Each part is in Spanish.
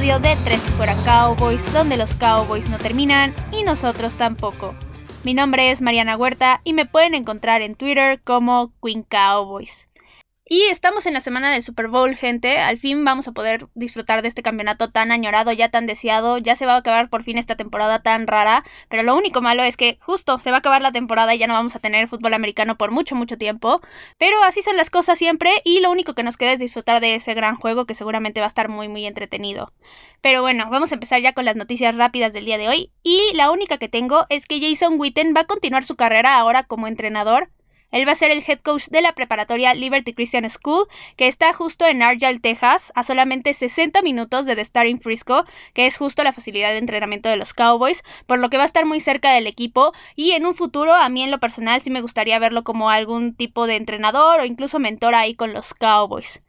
episodio de Tres fuera Cowboys, donde los Cowboys no terminan y nosotros tampoco. Mi nombre es Mariana Huerta y me pueden encontrar en Twitter como Queen Cowboys. Y estamos en la semana del Super Bowl, gente. Al fin vamos a poder disfrutar de este campeonato tan añorado, ya tan deseado. Ya se va a acabar por fin esta temporada tan rara. Pero lo único malo es que justo se va a acabar la temporada y ya no vamos a tener fútbol americano por mucho, mucho tiempo. Pero así son las cosas siempre y lo único que nos queda es disfrutar de ese gran juego que seguramente va a estar muy, muy entretenido. Pero bueno, vamos a empezar ya con las noticias rápidas del día de hoy. Y la única que tengo es que Jason Witten va a continuar su carrera ahora como entrenador él va a ser el head coach de la preparatoria Liberty Christian School, que está justo en Argyle, Texas, a solamente 60 minutos de The Star in Frisco, que es justo la facilidad de entrenamiento de los Cowboys, por lo que va a estar muy cerca del equipo y en un futuro a mí en lo personal sí me gustaría verlo como algún tipo de entrenador o incluso mentor ahí con los Cowboys.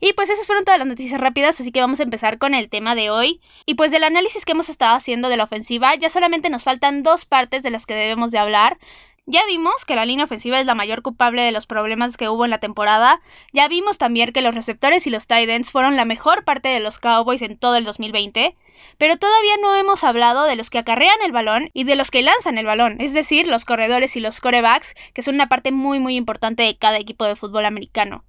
Y pues esas fueron todas las noticias rápidas, así que vamos a empezar con el tema de hoy. Y pues del análisis que hemos estado haciendo de la ofensiva, ya solamente nos faltan dos partes de las que debemos de hablar. Ya vimos que la línea ofensiva es la mayor culpable de los problemas que hubo en la temporada. Ya vimos también que los receptores y los tight ends fueron la mejor parte de los Cowboys en todo el 2020. Pero todavía no hemos hablado de los que acarrean el balón y de los que lanzan el balón, es decir, los corredores y los corebacks, que son una parte muy muy importante de cada equipo de fútbol americano.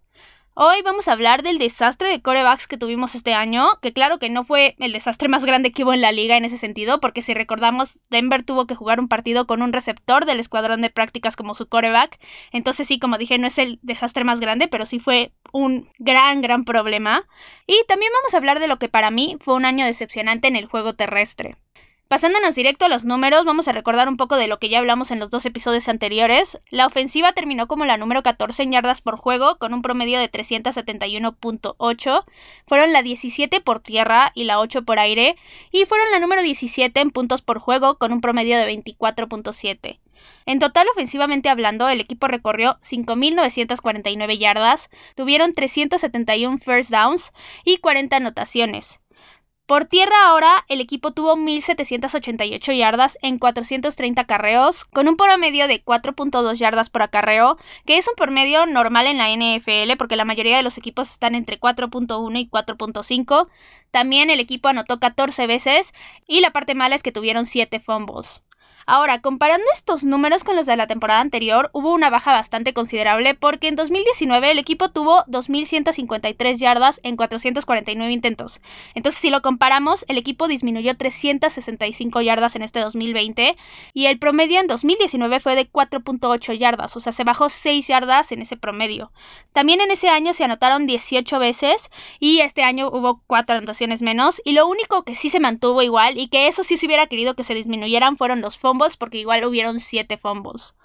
Hoy vamos a hablar del desastre de corebacks que tuvimos este año, que claro que no fue el desastre más grande que hubo en la liga en ese sentido, porque si recordamos, Denver tuvo que jugar un partido con un receptor del escuadrón de prácticas como su coreback, entonces sí, como dije, no es el desastre más grande, pero sí fue un gran, gran problema. Y también vamos a hablar de lo que para mí fue un año decepcionante en el juego terrestre. Pasándonos directo a los números, vamos a recordar un poco de lo que ya hablamos en los dos episodios anteriores. La ofensiva terminó como la número 14 en yardas por juego, con un promedio de 371.8. Fueron la 17 por tierra y la 8 por aire. Y fueron la número 17 en puntos por juego, con un promedio de 24.7. En total, ofensivamente hablando, el equipo recorrió 5.949 yardas, tuvieron 371 first downs y 40 anotaciones. Por tierra ahora, el equipo tuvo 1.788 yardas en 430 carreos, con un promedio de 4.2 yardas por acarreo, que es un promedio normal en la NFL porque la mayoría de los equipos están entre 4.1 y 4.5. También el equipo anotó 14 veces y la parte mala es que tuvieron 7 fumbles. Ahora, comparando estos números con los de la temporada anterior, hubo una baja bastante considerable porque en 2019 el equipo tuvo 2.153 yardas en 449 intentos. Entonces, si lo comparamos, el equipo disminuyó 365 yardas en este 2020 y el promedio en 2019 fue de 4.8 yardas, o sea, se bajó 6 yardas en ese promedio. También en ese año se anotaron 18 veces y este año hubo 4 anotaciones menos y lo único que sí se mantuvo igual y que eso sí se hubiera querido que se disminuyeran fueron los porque igual hubieron 7 fumbles.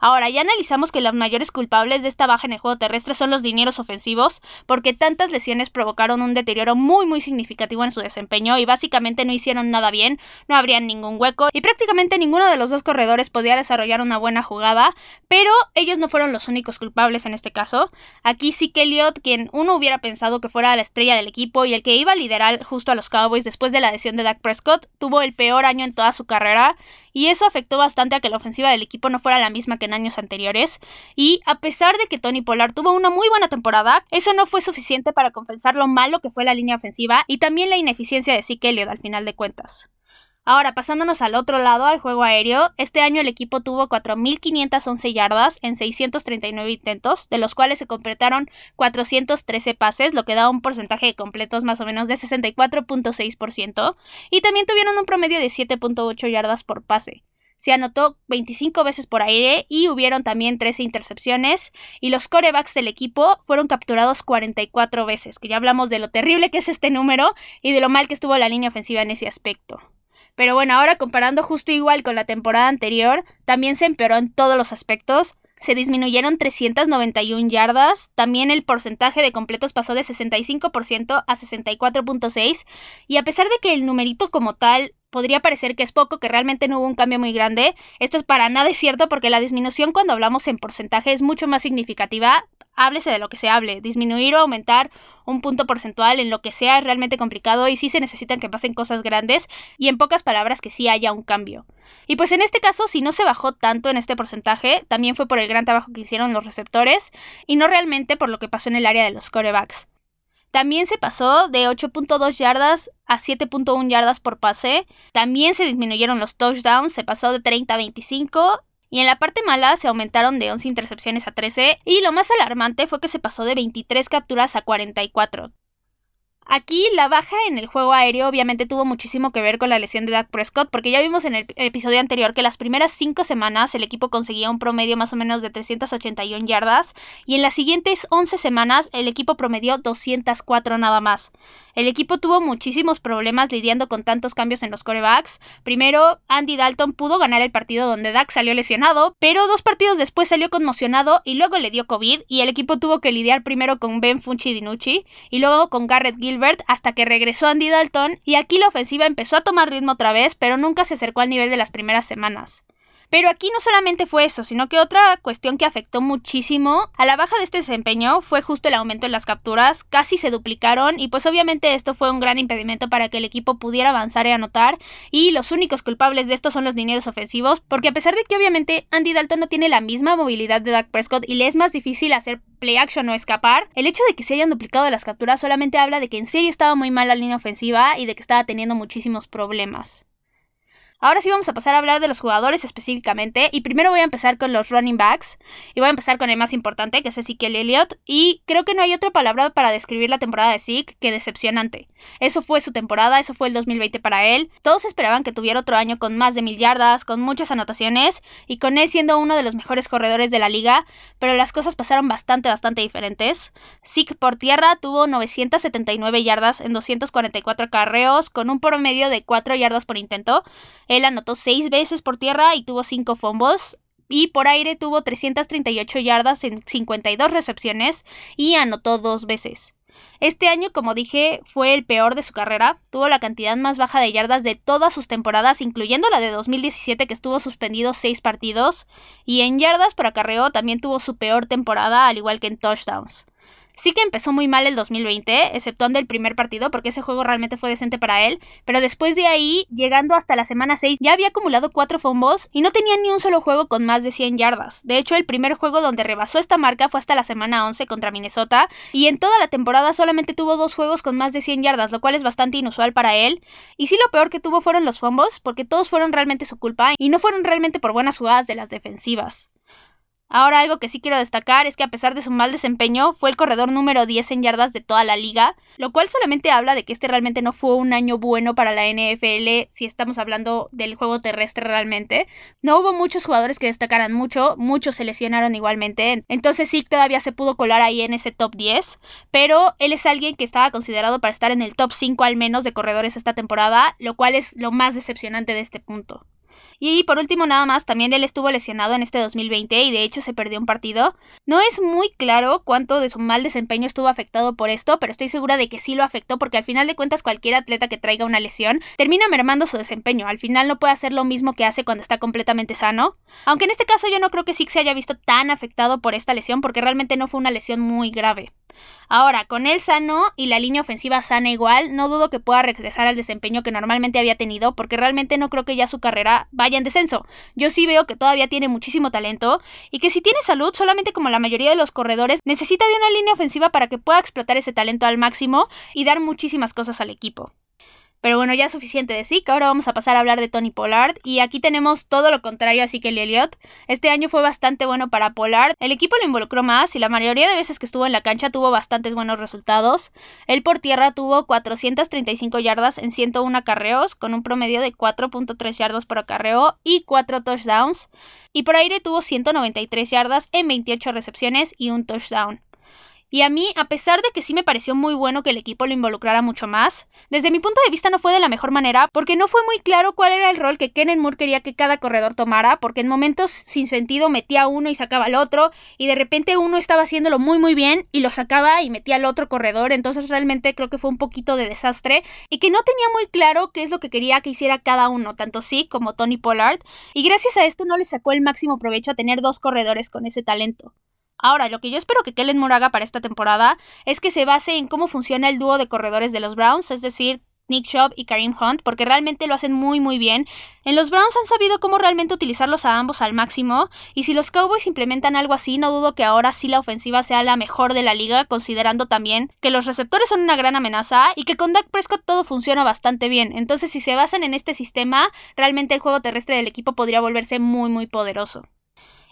Ahora, ya analizamos que los mayores culpables de esta baja en el juego terrestre son los dineros ofensivos, porque tantas lesiones provocaron un deterioro muy muy significativo en su desempeño y básicamente no hicieron nada bien, no habrían ningún hueco y prácticamente ninguno de los dos corredores podía desarrollar una buena jugada, pero ellos no fueron los únicos culpables en este caso. Aquí sí que Elliot, quien uno hubiera pensado que fuera la estrella del equipo y el que iba a liderar justo a los Cowboys después de la adhesión de Dak Prescott, tuvo el peor año en toda su carrera y eso afectó bastante a que la ofensiva del equipo no fuera la misma que en años anteriores. Y a pesar de que Tony Pollard tuvo una muy buena temporada, eso no fue suficiente para compensar lo malo que fue la línea ofensiva y también la ineficiencia de Zeke Elliott al final de cuentas. Ahora, pasándonos al otro lado, al juego aéreo, este año el equipo tuvo 4.511 yardas en 639 intentos, de los cuales se completaron 413 pases, lo que da un porcentaje de completos más o menos de 64.6%, y también tuvieron un promedio de 7.8 yardas por pase. Se anotó 25 veces por aire y hubieron también 13 intercepciones, y los corebacks del equipo fueron capturados 44 veces, que ya hablamos de lo terrible que es este número y de lo mal que estuvo la línea ofensiva en ese aspecto. Pero bueno, ahora comparando justo igual con la temporada anterior, también se empeoró en todos los aspectos. Se disminuyeron 391 yardas, también el porcentaje de completos pasó de 65% a 64.6 y a pesar de que el numerito como tal podría parecer que es poco, que realmente no hubo un cambio muy grande. Esto es para nada cierto porque la disminución cuando hablamos en porcentaje es mucho más significativa. Háblese de lo que se hable. Disminuir o aumentar un punto porcentual en lo que sea es realmente complicado y sí se necesitan que pasen cosas grandes y en pocas palabras que sí haya un cambio. Y pues en este caso, si no se bajó tanto en este porcentaje, también fue por el gran trabajo que hicieron los receptores y no realmente por lo que pasó en el área de los corebacks. También se pasó de 8.2 yardas a 7.1 yardas por pase. También se disminuyeron los touchdowns, se pasó de 30 a 25 y en la parte mala se aumentaron de 11 intercepciones a 13 y lo más alarmante fue que se pasó de 23 capturas a 44. Aquí la baja en el juego aéreo obviamente tuvo muchísimo que ver con la lesión de Dak Prescott, porque ya vimos en el episodio anterior que las primeras cinco semanas el equipo conseguía un promedio más o menos de 381 yardas y en las siguientes 11 semanas el equipo promedió 204 nada más. El equipo tuvo muchísimos problemas lidiando con tantos cambios en los corebacks. Primero, Andy Dalton pudo ganar el partido donde Dak salió lesionado, pero dos partidos después salió conmocionado y luego le dio COVID y el equipo tuvo que lidiar primero con Ben Funchi Dinucci y luego con Garrett Gilbert hasta que regresó Andy Dalton y aquí la ofensiva empezó a tomar ritmo otra vez, pero nunca se acercó al nivel de las primeras semanas. Pero aquí no solamente fue eso, sino que otra cuestión que afectó muchísimo a la baja de este desempeño fue justo el aumento en las capturas, casi se duplicaron y pues obviamente esto fue un gran impedimento para que el equipo pudiera avanzar y anotar y los únicos culpables de esto son los dineros ofensivos, porque a pesar de que obviamente Andy Dalton no tiene la misma movilidad de Dak Prescott y le es más difícil hacer play action o escapar, el hecho de que se hayan duplicado las capturas solamente habla de que en serio estaba muy mal la línea ofensiva y de que estaba teniendo muchísimos problemas. Ahora sí vamos a pasar a hablar de los jugadores específicamente. Y primero voy a empezar con los running backs. Y voy a empezar con el más importante, que es Ezekiel Elliott. Y creo que no hay otra palabra para describir la temporada de Zeke que decepcionante. Eso fue su temporada, eso fue el 2020 para él. Todos esperaban que tuviera otro año con más de mil yardas, con muchas anotaciones. Y con él siendo uno de los mejores corredores de la liga. Pero las cosas pasaron bastante, bastante diferentes. Zeke por tierra tuvo 979 yardas en 244 carreos, con un promedio de 4 yardas por intento. Él anotó 6 veces por tierra y tuvo 5 fumbles. Y por aire tuvo 338 yardas en 52 recepciones y anotó 2 veces. Este año, como dije, fue el peor de su carrera. Tuvo la cantidad más baja de yardas de todas sus temporadas, incluyendo la de 2017 que estuvo suspendido 6 partidos. Y en yardas por acarreo también tuvo su peor temporada, al igual que en touchdowns. Sí que empezó muy mal el 2020, exceptuando el primer partido, porque ese juego realmente fue decente para él, pero después de ahí, llegando hasta la semana 6, ya había acumulado 4 fumbles y no tenía ni un solo juego con más de 100 yardas. De hecho, el primer juego donde rebasó esta marca fue hasta la semana 11 contra Minnesota, y en toda la temporada solamente tuvo dos juegos con más de 100 yardas, lo cual es bastante inusual para él. Y sí lo peor que tuvo fueron los fumbles, porque todos fueron realmente su culpa y no fueron realmente por buenas jugadas de las defensivas. Ahora algo que sí quiero destacar es que a pesar de su mal desempeño fue el corredor número 10 en yardas de toda la liga, lo cual solamente habla de que este realmente no fue un año bueno para la NFL si estamos hablando del juego terrestre realmente. No hubo muchos jugadores que destacaran mucho, muchos se lesionaron igualmente, entonces sí todavía se pudo colar ahí en ese top 10, pero él es alguien que estaba considerado para estar en el top 5 al menos de corredores esta temporada, lo cual es lo más decepcionante de este punto. Y por último, nada más, también él estuvo lesionado en este 2020 y de hecho se perdió un partido. No es muy claro cuánto de su mal desempeño estuvo afectado por esto, pero estoy segura de que sí lo afectó porque al final de cuentas cualquier atleta que traiga una lesión termina mermando su desempeño. Al final no puede hacer lo mismo que hace cuando está completamente sano. Aunque en este caso yo no creo que Six se haya visto tan afectado por esta lesión porque realmente no fue una lesión muy grave. Ahora, con él sano y la línea ofensiva sana igual, no dudo que pueda regresar al desempeño que normalmente había tenido, porque realmente no creo que ya su carrera vaya en descenso. Yo sí veo que todavía tiene muchísimo talento y que si tiene salud, solamente como la mayoría de los corredores, necesita de una línea ofensiva para que pueda explotar ese talento al máximo y dar muchísimas cosas al equipo. Pero bueno, ya es suficiente de Zeke, ahora vamos a pasar a hablar de Tony Pollard y aquí tenemos todo lo contrario a Zeke Elliott. Este año fue bastante bueno para Pollard, el equipo lo involucró más y la mayoría de veces que estuvo en la cancha tuvo bastantes buenos resultados. Él por tierra tuvo 435 yardas en 101 acarreos con un promedio de 4.3 yardas por acarreo y 4 touchdowns. Y por aire tuvo 193 yardas en 28 recepciones y un touchdown. Y a mí, a pesar de que sí me pareció muy bueno que el equipo lo involucrara mucho más, desde mi punto de vista no fue de la mejor manera porque no fue muy claro cuál era el rol que Kenen Moore quería que cada corredor tomara, porque en momentos sin sentido metía uno y sacaba al otro, y de repente uno estaba haciéndolo muy muy bien y lo sacaba y metía al otro corredor, entonces realmente creo que fue un poquito de desastre y que no tenía muy claro qué es lo que quería que hiciera cada uno, tanto sí como Tony Pollard, y gracias a esto no le sacó el máximo provecho a tener dos corredores con ese talento. Ahora, lo que yo espero que Kellen Moore haga para esta temporada es que se base en cómo funciona el dúo de corredores de los Browns, es decir, Nick Chubb y Kareem Hunt, porque realmente lo hacen muy muy bien. En los Browns han sabido cómo realmente utilizarlos a ambos al máximo, y si los Cowboys implementan algo así, no dudo que ahora sí la ofensiva sea la mejor de la liga, considerando también que los receptores son una gran amenaza y que con Dak Prescott todo funciona bastante bien. Entonces, si se basan en este sistema, realmente el juego terrestre del equipo podría volverse muy muy poderoso.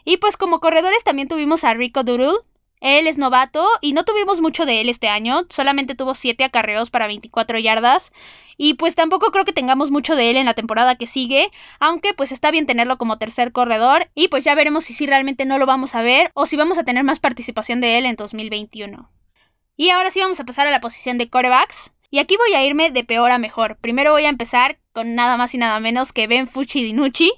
Y pues como corredores también tuvimos a Rico Durul, él es novato y no tuvimos mucho de él este año, solamente tuvo 7 acarreos para 24 yardas y pues tampoco creo que tengamos mucho de él en la temporada que sigue, aunque pues está bien tenerlo como tercer corredor y pues ya veremos si sí realmente no lo vamos a ver o si vamos a tener más participación de él en 2021. Y ahora sí vamos a pasar a la posición de corebacks. Y aquí voy a irme de peor a mejor. Primero voy a empezar con nada más y nada menos que Ben Fucci Dinucci.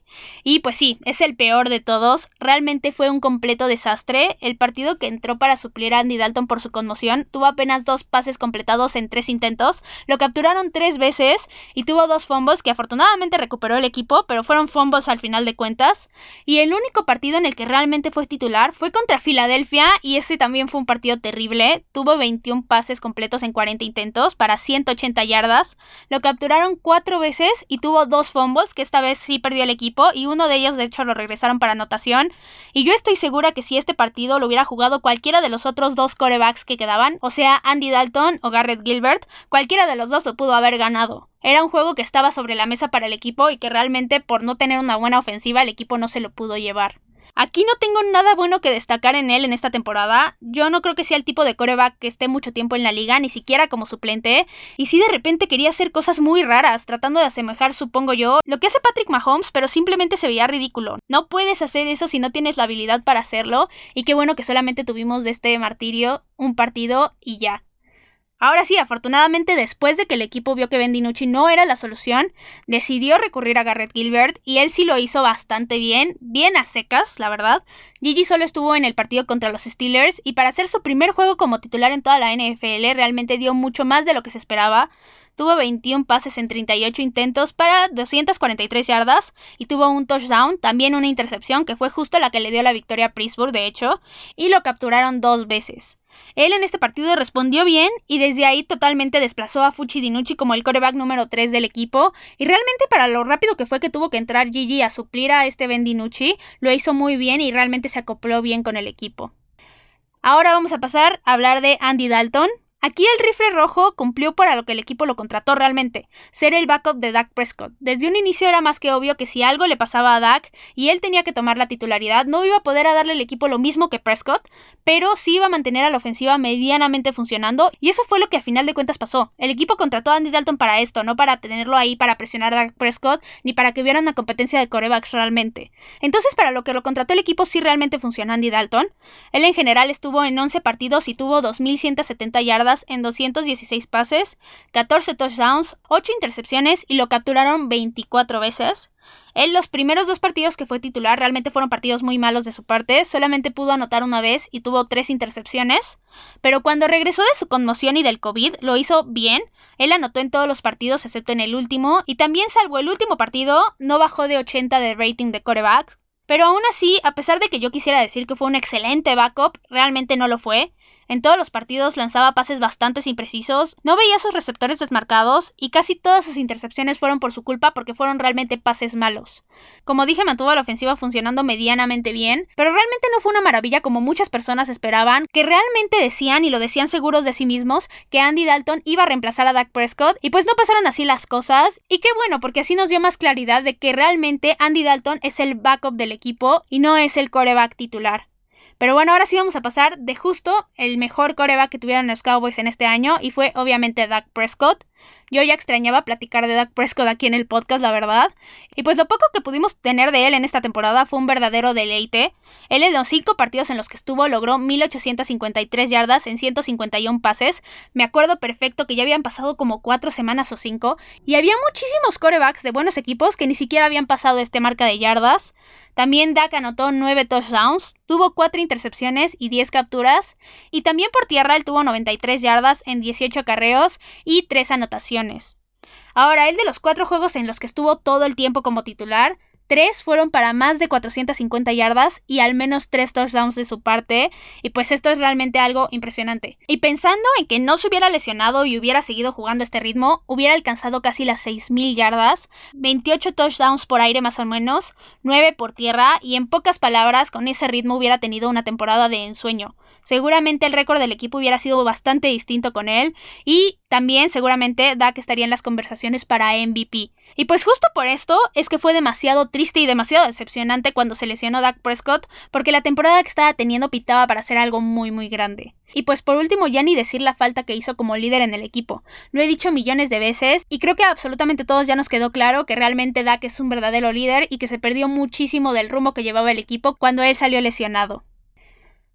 Y pues sí, es el peor de todos. Realmente fue un completo desastre. El partido que entró para suplir a Andy Dalton por su conmoción tuvo apenas dos pases completados en tres intentos. Lo capturaron tres veces y tuvo dos fumbles que afortunadamente recuperó el equipo, pero fueron fumbles al final de cuentas. Y el único partido en el que realmente fue titular fue contra Filadelfia y ese también fue un partido terrible. Tuvo 21 pases completos en 40 intentos para 180 yardas. Lo capturaron cuatro veces y tuvo dos fumbles que esta vez sí perdió el equipo y uno de ellos de hecho lo regresaron para anotación. Y yo estoy segura que si este partido lo hubiera jugado cualquiera de los otros dos corebacks que quedaban, o sea Andy Dalton o Garrett Gilbert, cualquiera de los dos lo pudo haber ganado. Era un juego que estaba sobre la mesa para el equipo y que realmente por no tener una buena ofensiva el equipo no se lo pudo llevar. Aquí no tengo nada bueno que destacar en él en esta temporada. Yo no creo que sea el tipo de coreback que esté mucho tiempo en la liga, ni siquiera como suplente. Y si de repente quería hacer cosas muy raras, tratando de asemejar, supongo yo, lo que hace Patrick Mahomes, pero simplemente se veía ridículo. No puedes hacer eso si no tienes la habilidad para hacerlo. Y qué bueno que solamente tuvimos de este martirio un partido y ya. Ahora sí, afortunadamente después de que el equipo vio que Ben DiNucci no era la solución, decidió recurrir a Garrett Gilbert y él sí lo hizo bastante bien, bien a secas, la verdad. Gigi solo estuvo en el partido contra los Steelers y para hacer su primer juego como titular en toda la NFL realmente dio mucho más de lo que se esperaba. Tuvo 21 pases en 38 intentos para 243 yardas y tuvo un touchdown, también una intercepción que fue justo la que le dio la victoria a Pittsburgh, de hecho, y lo capturaron dos veces. Él en este partido respondió bien y desde ahí totalmente desplazó a Fuchi Dinucci como el coreback número 3 del equipo. Y realmente para lo rápido que fue que tuvo que entrar Gigi a suplir a este Ben Dinucci, lo hizo muy bien y realmente se acopló bien con el equipo. Ahora vamos a pasar a hablar de Andy Dalton. Aquí el rifle rojo cumplió para lo que el equipo lo contrató realmente, ser el backup de Dak Prescott. Desde un inicio era más que obvio que si algo le pasaba a Dak y él tenía que tomar la titularidad, no iba a poder darle al equipo lo mismo que Prescott, pero sí iba a mantener a la ofensiva medianamente funcionando y eso fue lo que a final de cuentas pasó. El equipo contrató a Andy Dalton para esto, no para tenerlo ahí para presionar a Dak Prescott ni para que hubiera una competencia de corebacks realmente. Entonces para lo que lo contrató el equipo sí realmente funcionó Andy Dalton. Él en general estuvo en 11 partidos y tuvo 2170 yardas en 216 pases, 14 touchdowns, 8 intercepciones y lo capturaron 24 veces. En los primeros dos partidos que fue titular realmente fueron partidos muy malos de su parte, solamente pudo anotar una vez y tuvo tres intercepciones, pero cuando regresó de su conmoción y del COVID lo hizo bien, él anotó en todos los partidos excepto en el último y también salvo el último partido no bajó de 80 de rating de coreback, pero aún así, a pesar de que yo quisiera decir que fue un excelente backup, realmente no lo fue. En todos los partidos lanzaba pases bastante imprecisos, no veía sus receptores desmarcados y casi todas sus intercepciones fueron por su culpa porque fueron realmente pases malos. Como dije, mantuvo la ofensiva funcionando medianamente bien, pero realmente no fue una maravilla como muchas personas esperaban, que realmente decían y lo decían seguros de sí mismos que Andy Dalton iba a reemplazar a Dak Prescott y pues no pasaron así las cosas y qué bueno porque así nos dio más claridad de que realmente Andy Dalton es el backup del equipo y no es el coreback titular. Pero bueno, ahora sí vamos a pasar de justo el mejor coreback que tuvieron los Cowboys en este año y fue obviamente Dak Prescott. Yo ya extrañaba platicar de Dak Prescott aquí en el podcast, la verdad. Y pues lo poco que pudimos tener de él en esta temporada fue un verdadero deleite. Él en los cinco partidos en los que estuvo logró 1853 yardas en 151 pases. Me acuerdo perfecto que ya habían pasado como cuatro semanas o cinco. Y había muchísimos corebacks de buenos equipos que ni siquiera habían pasado este marca de yardas. También Dak anotó 9 touchdowns, tuvo 4 intercepciones y 10 capturas. Y también por tierra él tuvo 93 yardas en 18 carreos y 3 anotaciones. Ahora, él de los 4 juegos en los que estuvo todo el tiempo como titular, tres fueron para más de 450 yardas y al menos tres touchdowns de su parte, y pues esto es realmente algo impresionante. Y pensando en que no se hubiera lesionado y hubiera seguido jugando este ritmo, hubiera alcanzado casi las 6.000 yardas, 28 touchdowns por aire más o menos, 9 por tierra, y en pocas palabras, con ese ritmo hubiera tenido una temporada de ensueño. Seguramente el récord del equipo hubiera sido bastante distinto con él y también seguramente Dak estaría en las conversaciones para MVP. Y pues justo por esto es que fue demasiado triste y demasiado decepcionante cuando se lesionó Dak Prescott porque la temporada que estaba teniendo pitaba para hacer algo muy muy grande. Y pues por último ya ni decir la falta que hizo como líder en el equipo. Lo he dicho millones de veces y creo que absolutamente todos ya nos quedó claro que realmente Dak es un verdadero líder y que se perdió muchísimo del rumbo que llevaba el equipo cuando él salió lesionado.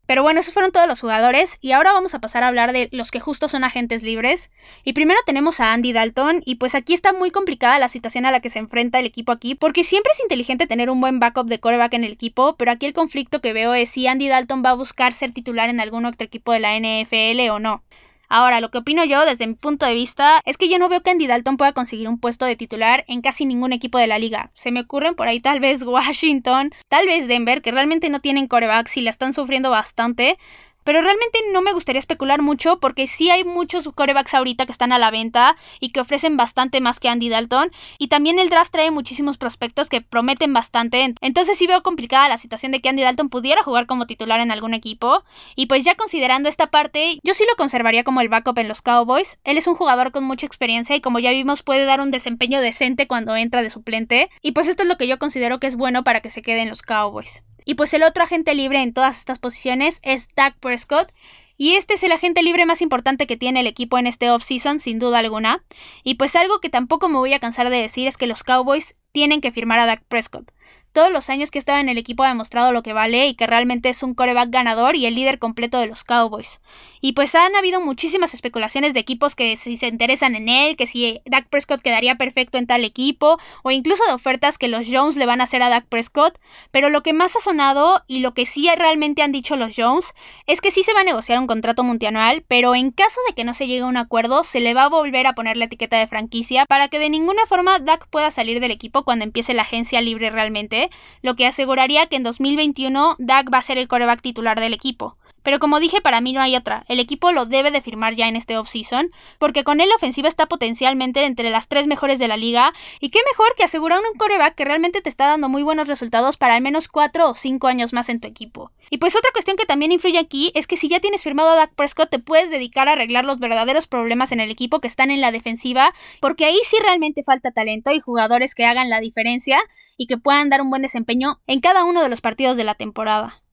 Pero bueno, esos fueron todos los jugadores y ahora vamos a pasar a hablar de los que justo son agentes libres. Y primero tenemos a Andy Dalton y pues aquí está muy complicada la situación a la que se enfrenta el equipo aquí porque siempre es inteligente tener un buen backup de coreback en el equipo, pero aquí el conflicto que veo es si Andy Dalton va a buscar ser titular en algún otro equipo de la NFL o no. Ahora, lo que opino yo desde mi punto de vista es que yo no veo que Andy Dalton pueda conseguir un puesto de titular en casi ningún equipo de la liga. Se me ocurren por ahí tal vez Washington, tal vez Denver, que realmente no tienen corebacks y la están sufriendo bastante, pero realmente no me gustaría especular mucho porque sí hay muchos corebacks ahorita que están a la venta y que ofrecen bastante más que Andy Dalton. Y también el draft trae muchísimos prospectos que prometen bastante. Entonces sí veo complicada la situación de que Andy Dalton pudiera jugar como titular en algún equipo. Y pues ya considerando esta parte, yo sí lo conservaría como el backup en los Cowboys. Él es un jugador con mucha experiencia y como ya vimos puede dar un desempeño decente cuando entra de suplente. Y pues esto es lo que yo considero que es bueno para que se quede en los Cowboys. Y pues el otro agente libre en todas estas posiciones es Dak Prescott. Y este es el agente libre más importante que tiene el equipo en este offseason, sin duda alguna. Y pues algo que tampoco me voy a cansar de decir es que los Cowboys tienen que firmar a Dak Prescott todos los años que estaba en el equipo ha demostrado lo que vale y que realmente es un coreback ganador y el líder completo de los Cowboys. Y pues han habido muchísimas especulaciones de equipos que si se interesan en él, que si Dak Prescott quedaría perfecto en tal equipo, o incluso de ofertas que los Jones le van a hacer a Dak Prescott, pero lo que más ha sonado y lo que sí realmente han dicho los Jones es que sí se va a negociar un contrato multianual, pero en caso de que no se llegue a un acuerdo, se le va a volver a poner la etiqueta de franquicia para que de ninguna forma Dak pueda salir del equipo cuando empiece la agencia libre realmente lo que aseguraría que en 2021 Dak va a ser el coreback titular del equipo. Pero como dije, para mí no hay otra. El equipo lo debe de firmar ya en este offseason, porque con él la ofensiva está potencialmente entre las tres mejores de la liga, y qué mejor que asegurar un coreback que realmente te está dando muy buenos resultados para al menos cuatro o cinco años más en tu equipo. Y pues otra cuestión que también influye aquí es que si ya tienes firmado a Dak Prescott, te puedes dedicar a arreglar los verdaderos problemas en el equipo que están en la defensiva, porque ahí sí realmente falta talento y jugadores que hagan la diferencia y que puedan dar un buen desempeño en cada uno de los partidos de la temporada.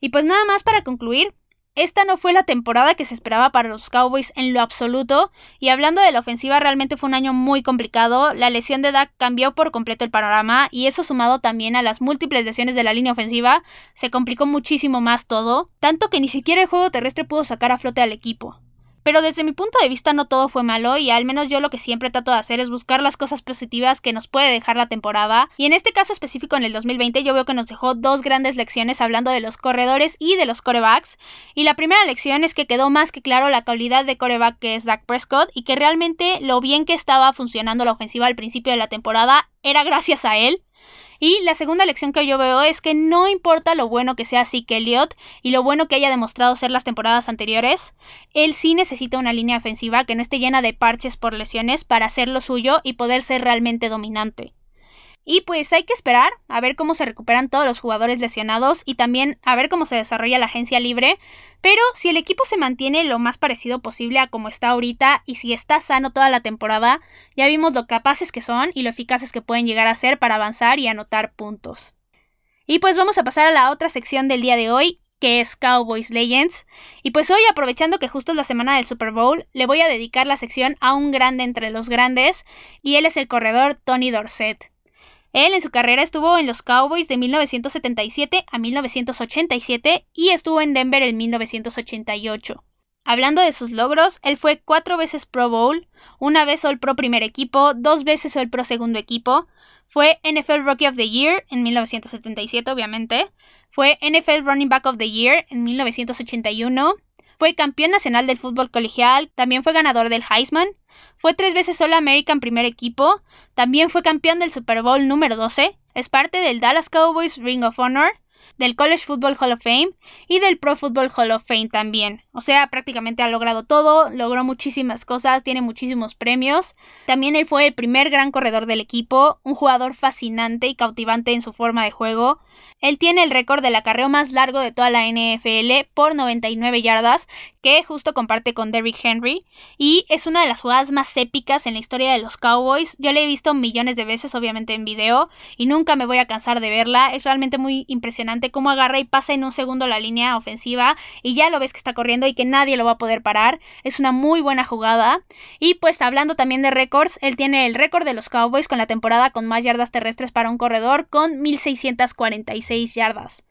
Y pues nada más para concluir, esta no fue la temporada que se esperaba para los Cowboys en lo absoluto, y hablando de la ofensiva realmente fue un año muy complicado, la lesión de Dak cambió por completo el panorama, y eso sumado también a las múltiples lesiones de la línea ofensiva, se complicó muchísimo más todo, tanto que ni siquiera el juego terrestre pudo sacar a flote al equipo. Pero desde mi punto de vista no todo fue malo y al menos yo lo que siempre trato de hacer es buscar las cosas positivas que nos puede dejar la temporada. Y en este caso específico en el 2020 yo veo que nos dejó dos grandes lecciones hablando de los corredores y de los corebacks. Y la primera lección es que quedó más que claro la calidad de coreback que es Dak Prescott y que realmente lo bien que estaba funcionando la ofensiva al principio de la temporada era gracias a él. Y la segunda lección que yo veo es que no importa lo bueno que sea Zeke Elliott y lo bueno que haya demostrado ser las temporadas anteriores, él sí necesita una línea ofensiva que no esté llena de parches por lesiones para hacer lo suyo y poder ser realmente dominante. Y pues hay que esperar a ver cómo se recuperan todos los jugadores lesionados y también a ver cómo se desarrolla la agencia libre. Pero si el equipo se mantiene lo más parecido posible a como está ahorita y si está sano toda la temporada, ya vimos lo capaces que son y lo eficaces que pueden llegar a ser para avanzar y anotar puntos. Y pues vamos a pasar a la otra sección del día de hoy, que es Cowboys Legends. Y pues hoy, aprovechando que justo es la semana del Super Bowl, le voy a dedicar la sección a un grande entre los grandes, y él es el corredor Tony Dorsett. Él en su carrera estuvo en los Cowboys de 1977 a 1987 y estuvo en Denver en 1988. Hablando de sus logros, él fue cuatro veces Pro Bowl, una vez All Pro primer equipo, dos veces All Pro segundo equipo, fue NFL Rookie of the Year en 1977 obviamente, fue NFL Running Back of the Year en 1981, fue campeón nacional del fútbol colegial, también fue ganador del Heisman, fue tres veces All American primer equipo, también fue campeón del Super Bowl número 12, Es parte del Dallas Cowboys Ring of Honor del College Football Hall of Fame y del Pro Football Hall of Fame también. O sea, prácticamente ha logrado todo, logró muchísimas cosas, tiene muchísimos premios. También él fue el primer gran corredor del equipo, un jugador fascinante y cautivante en su forma de juego. Él tiene el récord del acarreo más largo de toda la NFL por 99 yardas, que justo comparte con Derrick Henry, y es una de las jugadas más épicas en la historia de los Cowboys. Yo la he visto millones de veces, obviamente en video, y nunca me voy a cansar de verla. Es realmente muy impresionante cómo agarra y pasa en un segundo la línea ofensiva y ya lo ves que está corriendo y que nadie lo va a poder parar. Es una muy buena jugada. Y pues hablando también de récords, él tiene el récord de los Cowboys con la temporada con más yardas terrestres para un corredor con 1646 yardas.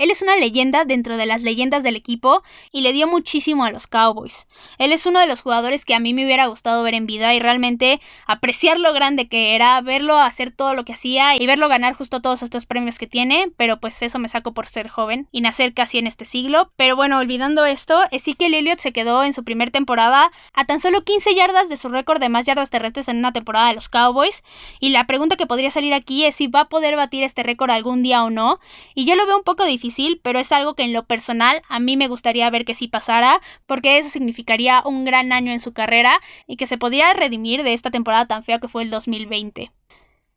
Él es una leyenda dentro de las leyendas del equipo y le dio muchísimo a los Cowboys. Él es uno de los jugadores que a mí me hubiera gustado ver en vida y realmente apreciar lo grande que era, verlo hacer todo lo que hacía y verlo ganar justo todos estos premios que tiene, pero pues eso me saco por ser joven y nacer casi en este siglo. Pero bueno, olvidando esto, Ezekiel Elliott se quedó en su primer temporada a tan solo 15 yardas de su récord de más yardas terrestres en una temporada de los Cowboys y la pregunta que podría salir aquí es si va a poder batir este récord algún día o no y yo lo veo un poco difícil pero es algo que en lo personal a mí me gustaría ver que sí pasara, porque eso significaría un gran año en su carrera y que se podría redimir de esta temporada tan fea que fue el 2020.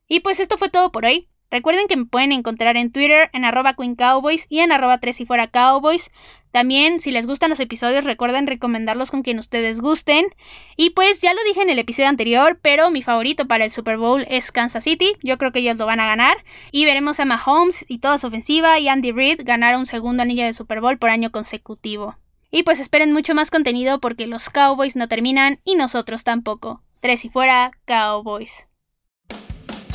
Y pues esto fue todo por hoy. Recuerden que me pueden encontrar en Twitter en arroba Queen Cowboys y en arroba 3 y fuera Cowboys. También, si les gustan los episodios, recuerden recomendarlos con quien ustedes gusten. Y pues ya lo dije en el episodio anterior, pero mi favorito para el Super Bowl es Kansas City. Yo creo que ellos lo van a ganar. Y veremos a Mahomes y toda su ofensiva y Andy Reid ganar un segundo anillo de Super Bowl por año consecutivo. Y pues esperen mucho más contenido porque los Cowboys no terminan y nosotros tampoco. Tres y fuera, Cowboys.